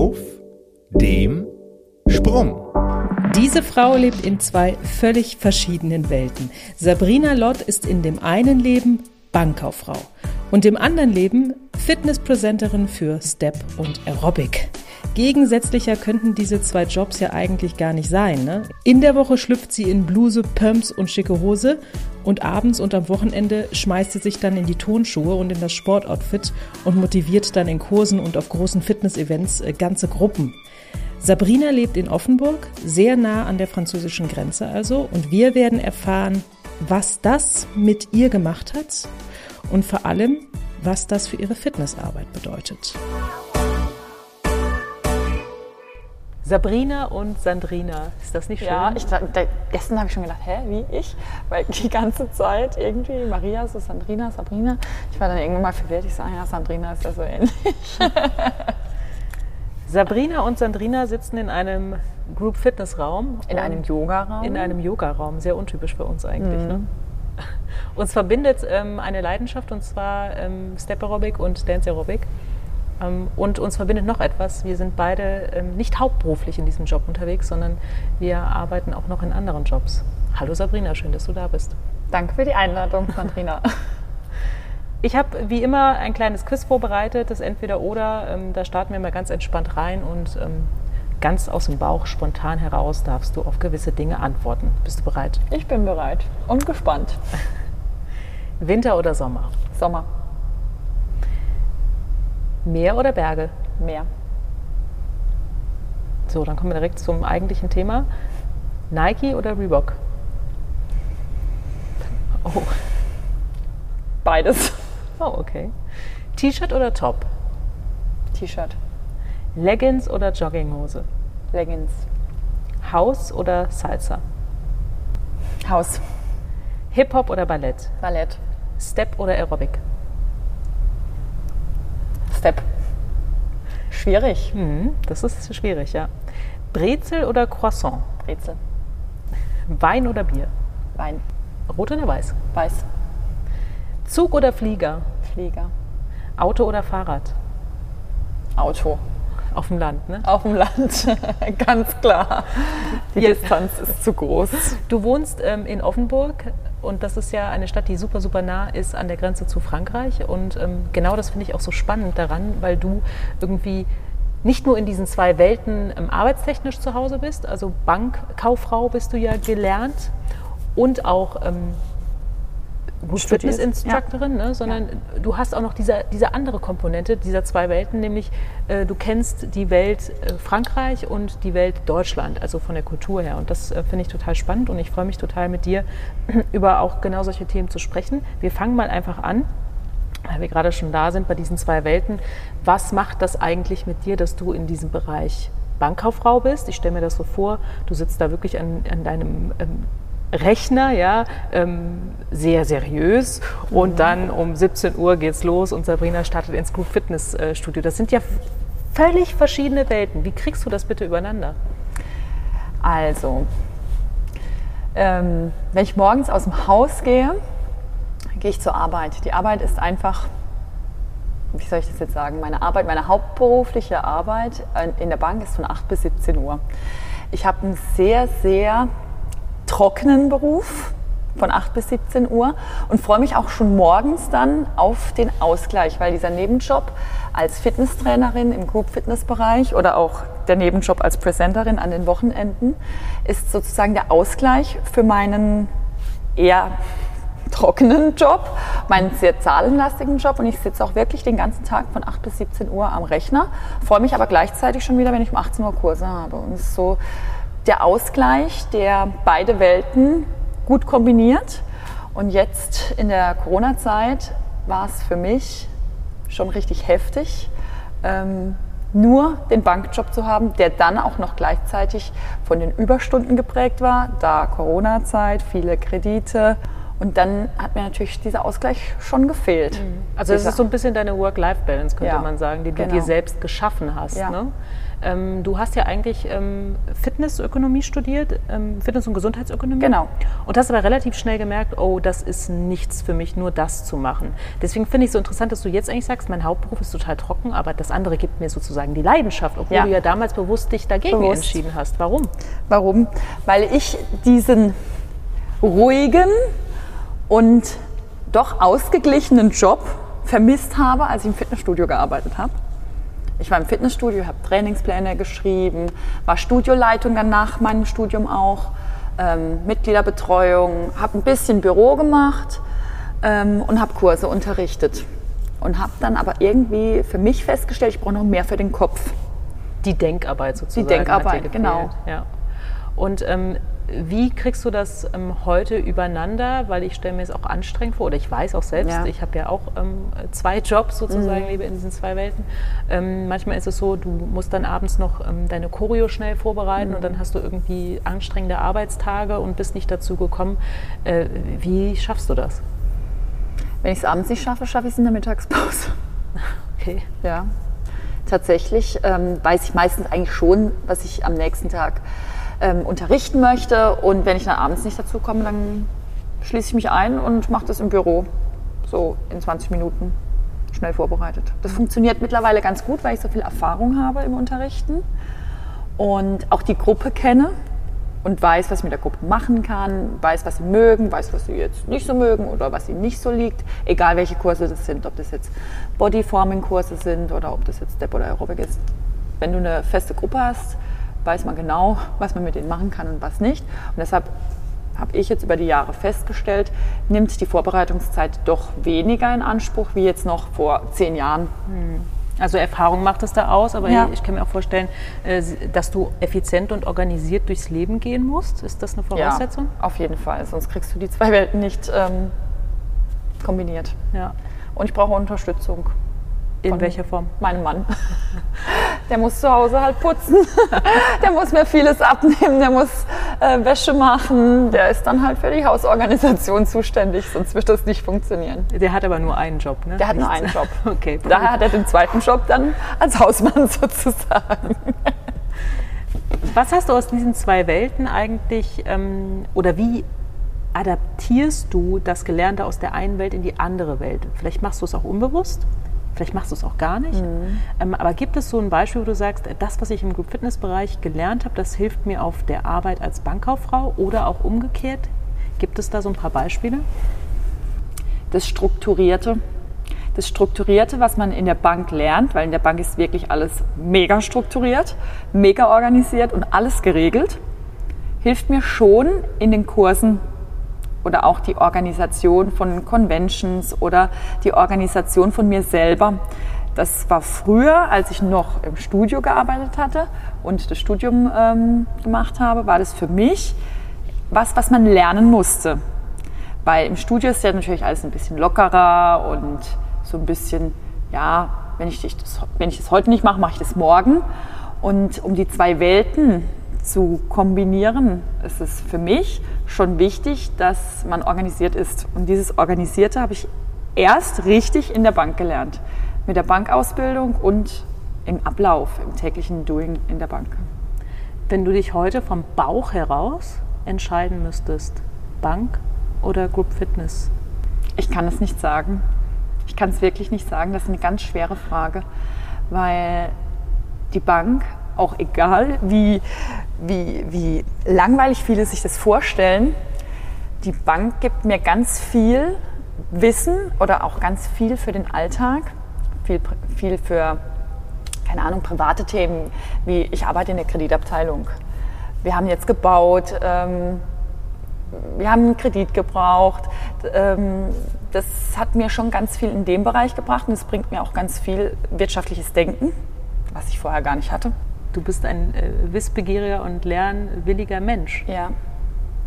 Auf dem Sprung. Diese Frau lebt in zwei völlig verschiedenen Welten. Sabrina Lott ist in dem einen Leben Bankkauffrau und im anderen Leben Fitnesspräsenterin für Step und Aerobic. Gegensätzlicher könnten diese zwei Jobs ja eigentlich gar nicht sein. Ne? In der Woche schlüpft sie in Bluse, Pumps und schicke Hose und abends und am Wochenende schmeißt sie sich dann in die Tonschuhe und in das Sportoutfit und motiviert dann in Kursen und auf großen Fitnessevents äh, ganze Gruppen. Sabrina lebt in Offenburg, sehr nah an der französischen Grenze also, und wir werden erfahren, was das mit ihr gemacht hat und vor allem, was das für ihre Fitnessarbeit bedeutet. Sabrina und Sandrina, ist das nicht schön? Ja, ich, da, gestern habe ich schon gedacht, hä, wie ich? Weil die ganze Zeit irgendwie Maria, so Sandrina, Sabrina. Ich war dann irgendwann mal verwirrt, ich sage, ja, Sandrina ist ja so ähnlich. Sabrina und Sandrina sitzen in einem Group Fitness Raum. In einem Yoga-Raum? In einem Yoga-Raum, sehr untypisch für uns eigentlich. Mhm. Ne? Uns verbindet ähm, eine Leidenschaft und zwar ähm, Step Aerobic und Dance Aerobic. Ähm, und uns verbindet noch etwas. Wir sind beide ähm, nicht hauptberuflich in diesem Job unterwegs, sondern wir arbeiten auch noch in anderen Jobs. Hallo Sabrina, schön, dass du da bist. Danke für die Einladung, Sandrina. Ich habe wie immer ein kleines Quiz vorbereitet, das Entweder-Oder. Ähm, da starten wir mal ganz entspannt rein und ganz aus dem Bauch, spontan heraus, darfst du auf gewisse Dinge antworten. Bist du bereit? Ich bin bereit und gespannt. Winter oder Sommer? Sommer. Meer oder Berge? Meer. So, dann kommen wir direkt zum eigentlichen Thema. Nike oder Reebok? Oh. Beides. Oh, okay. T-Shirt oder Top? T-Shirt. Leggings oder Jogginghose? Leggings. Haus oder Salsa? Haus. Hip-Hop oder Ballett? Ballett. Step oder Aerobic? Step. Schwierig. Mhm, das ist schwierig, ja. Brezel oder Croissant? Brezel. Wein oder Bier? Wein. Rot oder weiß? Weiß. Zug oder Flieger? Flieger. Auto oder Fahrrad? Auto. Auf dem Land, ne? Auf dem Land, ganz klar. Die. Distanz ist zu groß. Du wohnst ähm, in Offenburg und das ist ja eine Stadt, die super, super nah ist an der Grenze zu Frankreich. Und ähm, genau das finde ich auch so spannend daran, weil du irgendwie nicht nur in diesen zwei Welten ähm, arbeitstechnisch zu Hause bist, also Bankkauffrau bist du ja gelernt und auch ähm, Fitness-Instructorin, ja. ne, sondern ja. du hast auch noch diese, diese andere Komponente dieser zwei Welten, nämlich äh, du kennst die Welt äh, Frankreich und die Welt Deutschland, also von der Kultur her. Und das äh, finde ich total spannend und ich freue mich total mit dir über auch genau solche Themen zu sprechen. Wir fangen mal einfach an, weil wir gerade schon da sind bei diesen zwei Welten. Was macht das eigentlich mit dir, dass du in diesem Bereich Bankkauffrau bist? Ich stelle mir das so vor, du sitzt da wirklich an, an deinem ähm, Rechner, ja, ähm, sehr seriös. Und mhm. dann um 17 Uhr geht's los und Sabrina startet ins Group Fitness äh, Studio. Das sind ja völlig verschiedene Welten. Wie kriegst du das bitte übereinander? Also, ähm, wenn ich morgens aus dem Haus gehe, gehe ich zur Arbeit. Die Arbeit ist einfach, wie soll ich das jetzt sagen, meine Arbeit, meine hauptberufliche Arbeit in der Bank ist von 8 bis 17 Uhr. Ich habe einen sehr, sehr trockenen Beruf von 8 bis 17 Uhr und freue mich auch schon morgens dann auf den Ausgleich, weil dieser Nebenjob als Fitnesstrainerin im Group Fitness Bereich oder auch der Nebenjob als Presenterin an den Wochenenden ist sozusagen der Ausgleich für meinen eher trockenen Job, meinen sehr zahlenlastigen Job. Und ich sitze auch wirklich den ganzen Tag von 8 bis 17 Uhr am Rechner, freue mich aber gleichzeitig schon wieder, wenn ich um 18 Uhr Kurse habe. Und es ist so der Ausgleich, der beide Welten gut kombiniert. Und jetzt in der Corona-Zeit war es für mich schon richtig heftig, ähm, nur den Bankjob zu haben, der dann auch noch gleichzeitig von den Überstunden geprägt war, da Corona-Zeit, viele Kredite. Und dann hat mir natürlich dieser Ausgleich schon gefehlt. Also es ist so ein bisschen deine Work-Life-Balance, könnte ja, man sagen, die du genau. dir selbst geschaffen hast. Ja. Ne? Ähm, du hast ja eigentlich ähm, Fitnessökonomie studiert, ähm, Fitness- und Gesundheitsökonomie. Genau. Und hast aber relativ schnell gemerkt, oh, das ist nichts für mich, nur das zu machen. Deswegen finde ich es so interessant, dass du jetzt eigentlich sagst, mein Hauptberuf ist total trocken, aber das andere gibt mir sozusagen die Leidenschaft, obwohl Ja. du ja damals bewusst dich dagegen Bewusst. entschieden hast. Warum? Warum? Weil ich diesen ruhigen und doch ausgeglichenen Job vermisst habe, als ich im Fitnessstudio gearbeitet habe. Ich war im Fitnessstudio, habe Trainingspläne geschrieben, war Studioleitung dann nach meinem Studium auch, ähm, Mitgliederbetreuung, habe ein bisschen Büro gemacht ähm, und habe Kurse unterrichtet. Und habe dann aber irgendwie für mich festgestellt, ich brauche noch mehr für den Kopf. Die Denkarbeit sozusagen. Denkarbeit, dir gefehlt. genau. Ja. Und ähm, wie kriegst du das ähm, heute übereinander? Weil ich stelle mir es auch anstrengend vor, oder ich weiß auch selbst, Ja. Mhm. ich habe ja auch ähm, zwei Jobs sozusagen, lebe in diesen zwei Welten. Ähm, manchmal ist es so, du musst dann abends noch ähm, deine Choreo schnell vorbereiten Mhm. und dann hast du irgendwie anstrengende Arbeitstage und bist nicht dazu gekommen. Äh, wie schaffst du das? Wenn ich es abends nicht schaffe, schaffe ich es in der Mittagspause. Okay. Ja. Tatsächlich ähm, weiß ich meistens eigentlich schon, was ich am nächsten Tag ähm, unterrichten möchte. Und wenn ich dann abends nicht dazu komme, dann schließe ich mich ein und mache das im Büro. So in 20 Minuten schnell vorbereitet. Das funktioniert mittlerweile ganz gut, weil ich so viel Erfahrung habe im Unterrichten und auch die Gruppe kenne und weiß, was ich mit der Gruppe machen kann, weiß, was sie mögen, weiß, was sie jetzt nicht so mögen oder was ihnen nicht so liegt, egal welche Kurse das sind, ob das jetzt Bodyforming-Kurse sind oder ob das jetzt Step oder Aerobic ist. Wenn du eine feste Gruppe hast, weiß man genau, was man mit denen machen kann und was nicht. Und deshalb habe ich jetzt über die Jahre festgestellt, nimmt die Vorbereitungszeit doch weniger in Anspruch wie jetzt noch vor zehn Jahren. Also Erfahrung macht es da aus, aber Ja. ich kann mir auch vorstellen, äh, dass du effizient und organisiert durchs Leben gehen musst. Ist das eine Voraussetzung? Ja, auf jeden Fall. Sonst kriegst du die zwei Welten nicht ähm, kombiniert. Ja. Und ich brauche Unterstützung. In Von- welcher Form? Meinem Mann. Der muss zu Hause halt putzen. Der muss mir vieles abnehmen. Der muss äh, Wäsche machen. Der ist dann halt für die Hausorganisation zuständig. Sonst wird das nicht funktionieren. Der hat aber nur einen Job, ne? Der hat nur einen Job. Okay. Daher hat er den zweiten Job dann als Hausmann sozusagen. Was hast du aus diesen zwei Welten eigentlich ähm, oder wie adaptierst du das Gelernte aus der einen Welt in die andere Welt? Vielleicht machst du es auch unbewusst, vielleicht machst du es auch gar nicht. Ähm, aber gibt es so ein Beispiel, wo du sagst, das, was ich im Group Fitness Bereich gelernt habe, das hilft mir auf der Arbeit als Bankkauffrau oder auch umgekehrt? Gibt es da so ein paar Beispiele? das Strukturierte. Das Strukturierte, was man in der Bank lernt, weil in der Bank ist wirklich alles mega strukturiert, mega organisiert und alles geregelt, hilft mir schon in den Kursen oder auch die Organisation von Conventions oder die Organisation von mir selber. Das war früher, als ich noch im Studio gearbeitet hatte und das Studium ähm, gemacht habe, war das für mich was, was man lernen musste. Weil im Studio ist ja natürlich alles ein bisschen lockerer und so ein bisschen, ja, wenn ich, das, wenn ich das heute nicht mache, mache ich das morgen. Und um die zwei Welten zu kombinieren, ist es für mich schon wichtig, dass man organisiert ist. Und dieses Organisierte habe ich erst richtig in der Bank gelernt. Mit der Bankausbildung und im Ablauf, im täglichen Doing in der Bank. Wenn du dich heute vom Bauch heraus entscheiden müsstest, Bank oder Group Fitness? Ich kann es nicht sagen. Ich kann es wirklich nicht sagen. Das ist eine ganz schwere Frage, weil die Bank, auch egal wie, wie, wie langweilig viele sich das vorstellen, die Bank gibt mir ganz viel Wissen oder auch ganz viel für den Alltag, viel, viel für, keine Ahnung, private Themen, wie ich arbeite in der Kreditabteilung. Wir haben jetzt gebaut, ähm, wir haben einen Kredit gebraucht. Ähm, das hat mir schon ganz viel in dem Bereich gebracht und es bringt mir auch ganz viel wirtschaftliches Denken, was ich vorher gar nicht hatte. Du bist ein äh, wissbegieriger und lernwilliger Mensch. Ja,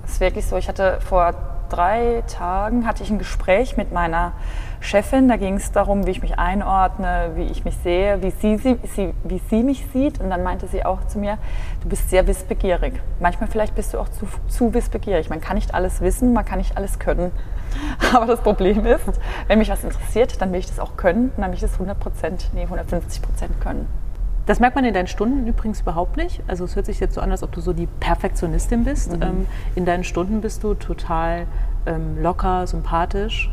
das ist wirklich so. Ich hatte vor drei Tagen hatte ich ein Gespräch mit meiner Chefin. Da ging es darum, wie ich mich einordne, wie ich mich sehe, wie sie, sie, sie, wie sie mich sieht. Und dann meinte sie auch zu mir, du bist sehr wissbegierig. Manchmal vielleicht bist du auch zu, zu wissbegierig. Man kann nicht alles wissen, man kann nicht alles können. Aber das Problem ist, wenn mich was interessiert, dann will ich das auch können und dann will ich das 100 Prozent, nee, 150 Prozent können. Das merkt man in deinen Stunden übrigens überhaupt nicht. Also es hört sich jetzt so an, als ob du so die Perfektionistin bist. Mhm. Ähm, in deinen Stunden bist du total ähm, locker, sympathisch.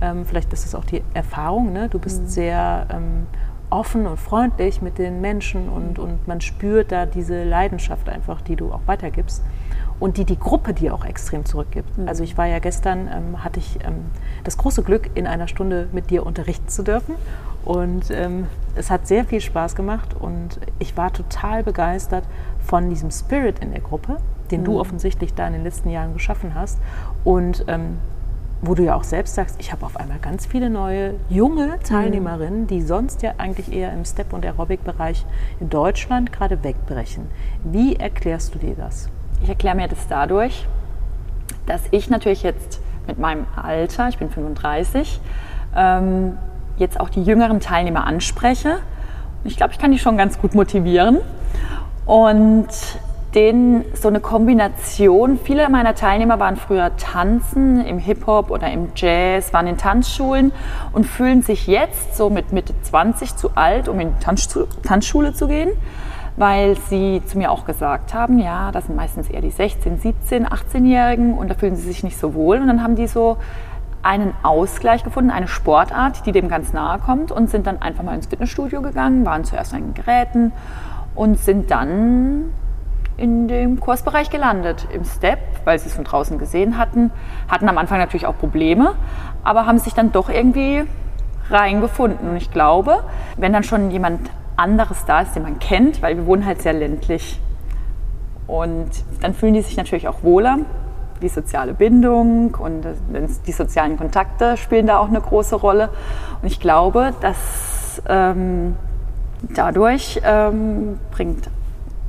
Ähm, vielleicht ist es auch die Erfahrung. Ne? Du bist sehr ähm, offen und freundlich mit den Menschen und, und man spürt da diese Leidenschaft einfach, die du auch weitergibst und die die Gruppe dir auch extrem zurückgibt. Also ich war ja gestern, ähm, hatte ich ähm, das große Glück, in einer Stunde mit dir unterrichten zu dürfen und ähm, es hat sehr viel Spaß gemacht und ich war total begeistert von diesem Spirit in der Gruppe, den du offensichtlich da in den letzten Jahren geschaffen hast und ähm, wo du ja auch selbst sagst, ich habe auf einmal ganz viele neue junge Teilnehmerinnen, die sonst ja eigentlich eher im Step- und Aerobic-Bereich in Deutschland gerade wegbrechen. Wie erklärst du dir das? Ich erkläre mir das dadurch, dass ich natürlich jetzt mit meinem Alter, ich bin 35, ähm, jetzt auch die jüngeren Teilnehmer anspreche. Ich glaube, ich kann die schon ganz gut motivieren. Und denen so eine Kombination, viele meiner Teilnehmer waren früher tanzen im Hip-Hop oder im Jazz, waren in Tanzschulen und fühlen sich jetzt so mit Mitte 20 zu alt, um in die Tanzschu- Tanzschule zu gehen weil sie zu mir auch gesagt haben, ja, das sind meistens eher die 16, 17, 18-Jährigen und da fühlen sie sich nicht so wohl. Und dann haben die so einen Ausgleich gefunden, eine Sportart, die dem ganz nahe kommt und sind dann einfach mal ins Fitnessstudio gegangen, waren zuerst an den Geräten und sind dann in dem Kursbereich gelandet, im Step, weil sie es von draußen gesehen hatten, hatten am Anfang natürlich auch Probleme, aber haben sich dann doch irgendwie reingefunden. Und ich glaube, wenn dann schon jemand anderes da ist, den man kennt, weil wir wohnen halt sehr ländlich. Und dann fühlen die sich natürlich auch wohler. Die soziale Bindung und die sozialen Kontakte spielen da auch eine große Rolle. Und ich glaube, dass ähm, dadurch ähm, bringt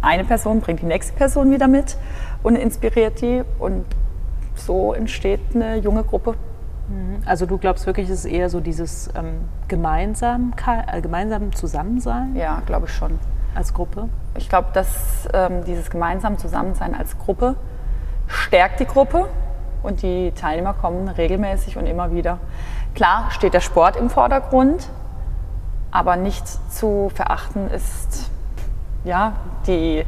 eine Person, bringt die nächste Person wieder mit und inspiriert die. Und so entsteht eine junge Gruppe. Also du glaubst wirklich, es ist eher so dieses ähm, gemeinsam, äh, gemeinsam Zusammensein Ja, glaube ich schon. als Gruppe? Ich glaube, dass ähm, dieses gemeinsam Zusammensein als Gruppe stärkt die Gruppe und die Teilnehmer kommen regelmäßig und immer wieder. Klar steht der Sport im Vordergrund, aber nicht zu verachten ist ja, die,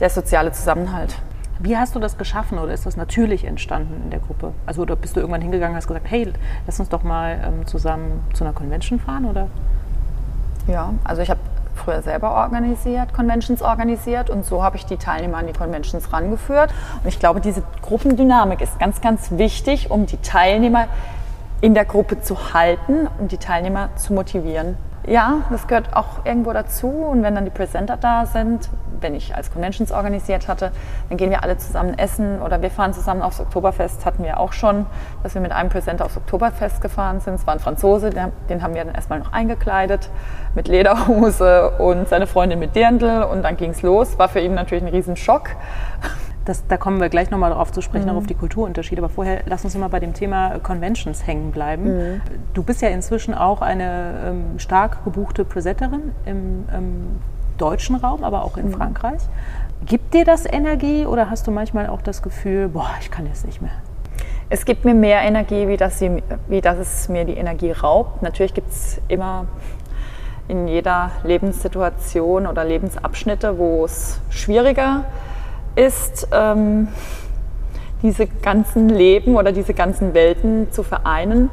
der soziale Zusammenhalt. Wie hast du das geschaffen oder ist das natürlich entstanden in der Gruppe? Also oder bist du irgendwann hingegangen und hast gesagt, hey, lass uns doch mal ähm, zusammen zu einer Convention fahren oder? Ja, also ich habe früher selber organisiert, Conventions organisiert und so habe ich die Teilnehmer an die Conventions rangeführt. Und ich glaube, diese Gruppendynamik ist ganz, ganz wichtig, um die Teilnehmer in der Gruppe zu halten und die Teilnehmer zu motivieren. Ja, das gehört auch irgendwo dazu. Und wenn dann die Presenter da sind, wenn ich als Conventions organisiert hatte, dann gehen wir alle zusammen essen oder wir fahren zusammen aufs Oktoberfest. Hatten wir auch schon, dass wir mit einem Presenter aufs Oktoberfest gefahren sind. Es war ein Franzose, den haben wir dann erstmal noch eingekleidet mit Lederhose und seine Freundin mit Dirndl und dann ging es los. War für ihn natürlich ein Riesenschock. Das, da kommen wir gleich nochmal darauf zu sprechen, Mhm. auch auf die Kulturunterschiede. Aber vorher lass uns noch mal bei dem Thema Conventions hängen bleiben. Mhm. Du bist ja inzwischen auch eine ähm, stark gebuchte Presetterin im ähm, deutschen Raum, aber auch in Mhm. Frankreich. Gibt dir das Energie oder hast du manchmal auch das Gefühl, boah, ich kann jetzt nicht mehr? Es gibt mir mehr Energie, wie dass, sie, wie dass es mir die Energie raubt. Natürlich gibt es immer in jeder Lebenssituation oder Lebensabschnitte, wo es schwieriger ist, ähm, diese ganzen Leben oder diese ganzen Welten zu vereinen.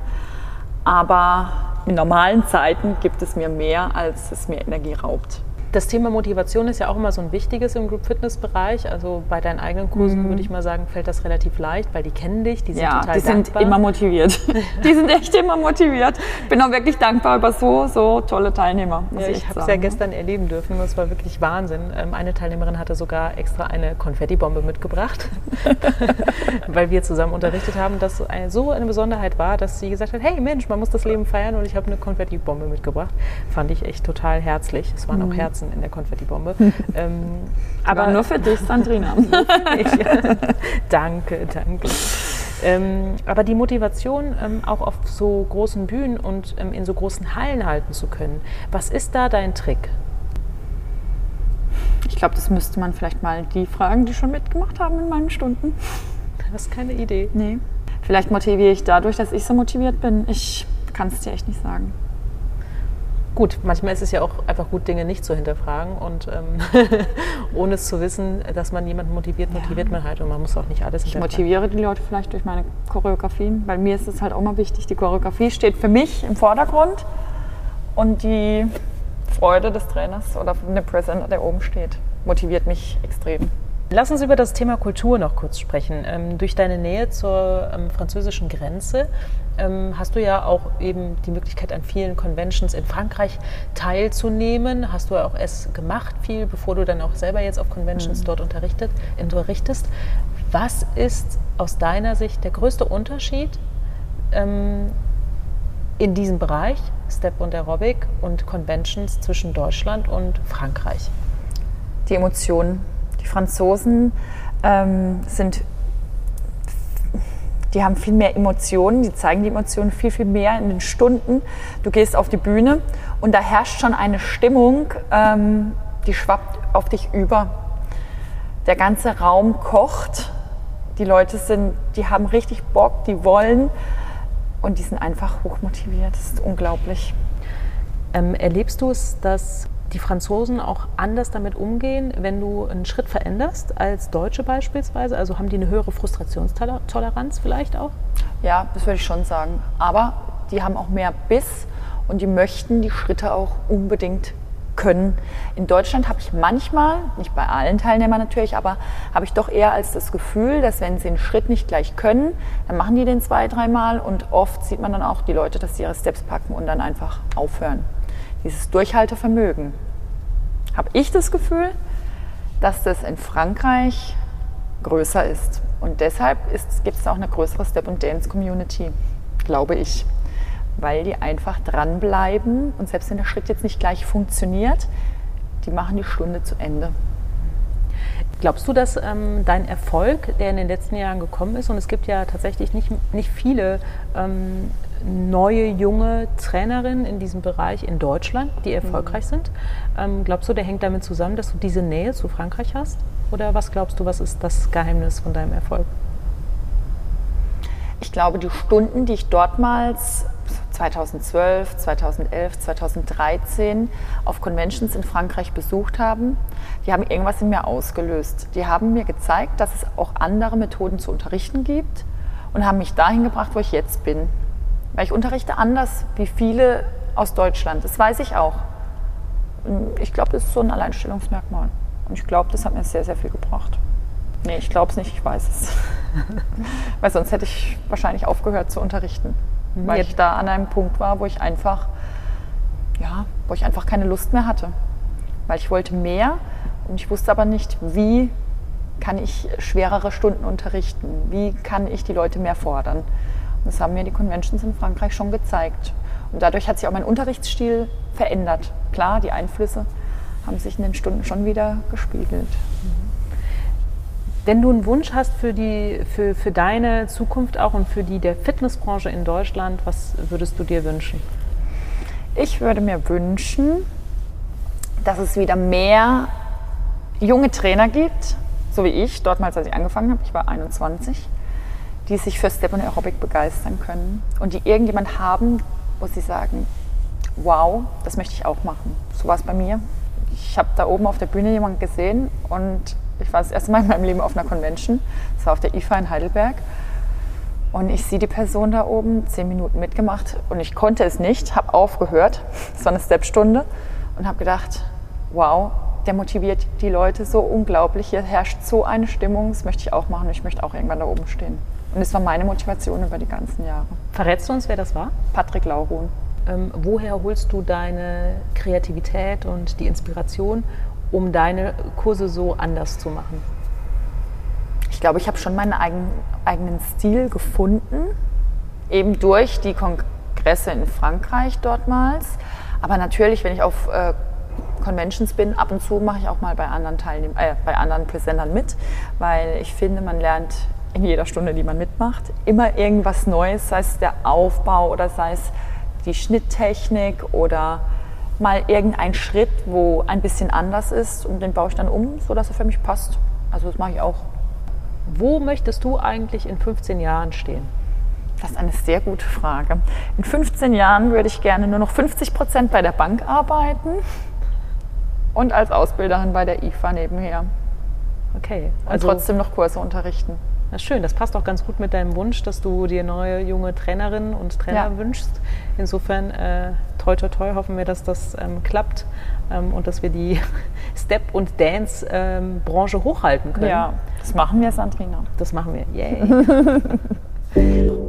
Aber in normalen Zeiten gibt es mir mehr, als es mir Energie raubt. Das Thema Motivation ist ja auch immer so ein wichtiges im Group Fitness Bereich. Also bei deinen eigenen Kursen würde ich mal sagen, fällt das relativ leicht, weil die kennen dich, die sind Mhm. Ja, total die sind dankbar. immer motiviert. Die sind echt immer motiviert. Ich bin auch wirklich dankbar über so, so tolle Teilnehmer. Ja, ich habe es ja gestern erleben dürfen. Das war wirklich Wahnsinn. Ähm, eine Teilnehmerin hatte sogar extra eine Konfettibombe mitgebracht, weil wir zusammen unterrichtet haben, dass so eine Besonderheit war, dass sie gesagt hat: Hey Mensch, man muss das Leben feiern und ich habe eine Konfettibombe mitgebracht. Fand ich echt total herzlich. Es waren auch Herzen in der Konfettibombe. ähm, Aber nur für dich, Sandrina. danke, danke. Ähm, aber die Motivation, ähm, auch auf so großen Bühnen und ähm, in so großen Hallen halten zu können, was ist da dein Trick? Ich glaube, das müsste man vielleicht mal die fragen, die schon mitgemacht haben in meinen Stunden. Du hast keine Idee. Nee. Vielleicht motiviere ich dadurch, dass ich so motiviert bin. Ich kann es dir echt nicht sagen. Gut, manchmal ist es ja auch einfach gut, Dinge nicht zu hinterfragen und ähm, ohne es zu wissen, dass man jemanden motiviert, motiviert ja. man halt und man muss auch nicht alles Ich motiviere die Leute vielleicht durch meine Choreografien, weil mir ist es halt auch mal wichtig, die Choreografie steht für mich im Vordergrund und die Freude des Trainers oder von dem Präsenter, der oben steht, motiviert mich extrem. Lass uns über das Thema Kultur noch kurz sprechen. Ähm, durch deine Nähe zur ähm, französischen Grenze ähm, hast du ja auch eben die Möglichkeit, an vielen Conventions in Frankreich teilzunehmen. Hast du ja auch es gemacht, viel, bevor du dann auch selber jetzt auf Conventions mhm. dort unterrichtet, unterrichtest. Was ist aus deiner Sicht der größte Unterschied ähm, in diesem Bereich, Step und Aerobic und Conventions zwischen Deutschland und Frankreich? Die Emotionen die Franzosen ähm, sind, die haben viel mehr Emotionen, die zeigen die Emotionen viel, viel mehr in den Stunden. Du gehst auf die Bühne und da herrscht schon eine Stimmung, ähm, die schwappt auf dich über. Der ganze Raum kocht. Die Leute sind, die haben richtig Bock, die wollen und die sind einfach hochmotiviert. Das ist unglaublich. Ähm, erlebst du es, dass die Franzosen auch anders damit umgehen, wenn du einen Schritt veränderst als Deutsche beispielsweise? Also haben die eine höhere Frustrationstoleranz vielleicht auch? Ja, das würde ich schon sagen. Aber die haben auch mehr Biss und die möchten die Schritte auch unbedingt können. In Deutschland habe ich manchmal, nicht bei allen Teilnehmern natürlich, aber habe ich doch eher als das Gefühl, dass wenn sie einen Schritt nicht gleich können, dann machen die den zwei, dreimal und oft sieht man dann auch die Leute, dass sie ihre Steps packen und dann einfach aufhören dieses Durchhaltevermögen, habe ich das Gefühl, dass das in Frankreich größer ist. Und deshalb gibt es auch eine größere Step- and Dance-Community, glaube ich. Weil die einfach dranbleiben und selbst wenn der Schritt jetzt nicht gleich funktioniert, die machen die Stunde zu Ende. Glaubst du, dass ähm, dein Erfolg, der in den letzten Jahren gekommen ist, und es gibt ja tatsächlich nicht, nicht viele ähm, neue, junge Trainerinnen in diesem Bereich in Deutschland, die erfolgreich mhm. sind. Ähm, glaubst du, der hängt damit zusammen, dass du diese Nähe zu Frankreich hast? Oder was glaubst du, was ist das Geheimnis von deinem Erfolg? Ich glaube, die Stunden, die ich dortmals 2012, 2011, 2013 auf Conventions in Frankreich besucht habe, die haben irgendwas in mir ausgelöst. Die haben mir gezeigt, dass es auch andere Methoden zu unterrichten gibt und haben mich dahin gebracht, wo ich jetzt bin. Weil ich unterrichte anders wie viele aus Deutschland. Das weiß ich auch. Ich glaube, das ist so ein Alleinstellungsmerkmal. Und ich glaube, das hat mir sehr, sehr viel gebracht. Nee, ich glaube es nicht, ich weiß es. Weil sonst hätte ich wahrscheinlich aufgehört zu unterrichten. Mhm. Weil ich da an einem Punkt war, wo ich einfach, ja, wo ich einfach keine Lust mehr hatte. Weil ich wollte mehr und ich wusste aber nicht, wie kann ich schwerere Stunden unterrichten? Wie kann ich die Leute mehr fordern? Das haben mir die Conventions in Frankreich schon gezeigt. Und dadurch hat sich auch mein Unterrichtsstil verändert. Klar, die Einflüsse haben sich in den Stunden schon wieder gespiegelt. Wenn du einen Wunsch hast für, die, für, für deine Zukunft auch und für die der Fitnessbranche in Deutschland, was würdest du dir wünschen? Ich würde mir wünschen, dass es wieder mehr junge Trainer gibt, so wie ich, dort mal, als ich angefangen habe, ich war 21, die sich für Step und Aerobic begeistern können und die irgendjemand haben, wo sie sagen, wow, das möchte ich auch machen. So war es bei mir. Ich habe da oben auf der Bühne jemanden gesehen und ich war das erste Mal in meinem Leben auf einer Convention. Das war auf der IFA in Heidelberg. Und ich sehe die Person da oben, zehn Minuten mitgemacht und ich konnte es nicht, habe aufgehört. Es war eine Stepstunde und habe gedacht, wow, der motiviert die Leute so unglaublich. Hier herrscht so eine Stimmung, das möchte ich auch machen ich möchte auch irgendwann da oben stehen. Und das war meine Motivation über die ganzen Jahre. Verrätst du uns, wer das war? Patrick Laurun. Ähm, woher holst du deine Kreativität und die Inspiration, um deine Kurse so anders zu machen? Ich glaube, ich habe schon meinen eigen, eigenen Stil gefunden, eben durch die Kongresse in Frankreich dortmals. Aber natürlich, wenn ich auf äh, Conventions bin, ab und zu mache ich auch mal bei anderen Teilnehm äh, bei anderen Präsentern mit, weil ich finde, man lernt in jeder Stunde, die man mitmacht, immer irgendwas Neues, sei es der Aufbau oder sei es die Schnitttechnik oder mal irgendein Schritt, wo ein bisschen anders ist und den baue ich dann um, sodass er für mich passt. Also das mache ich auch. Wo möchtest du eigentlich in 15 Jahren stehen? Das ist eine sehr gute Frage. In 15 Jahren würde ich gerne nur noch 50 Prozent bei der Bank arbeiten und als Ausbilderin bei der IFA nebenher. Okay. Und trotzdem noch Kurse unterrichten. Na schön, das passt auch ganz gut mit deinem Wunsch, dass du dir neue junge Trainerinnen und Trainer Ja. wünschst. Insofern, äh, toi, toi, toi, hoffen wir, dass das ähm, klappt ähm, und dass wir die Step- und Dance-Branche hochhalten können. Ja, das machen wir, Sandrina. Das machen wir. Yay.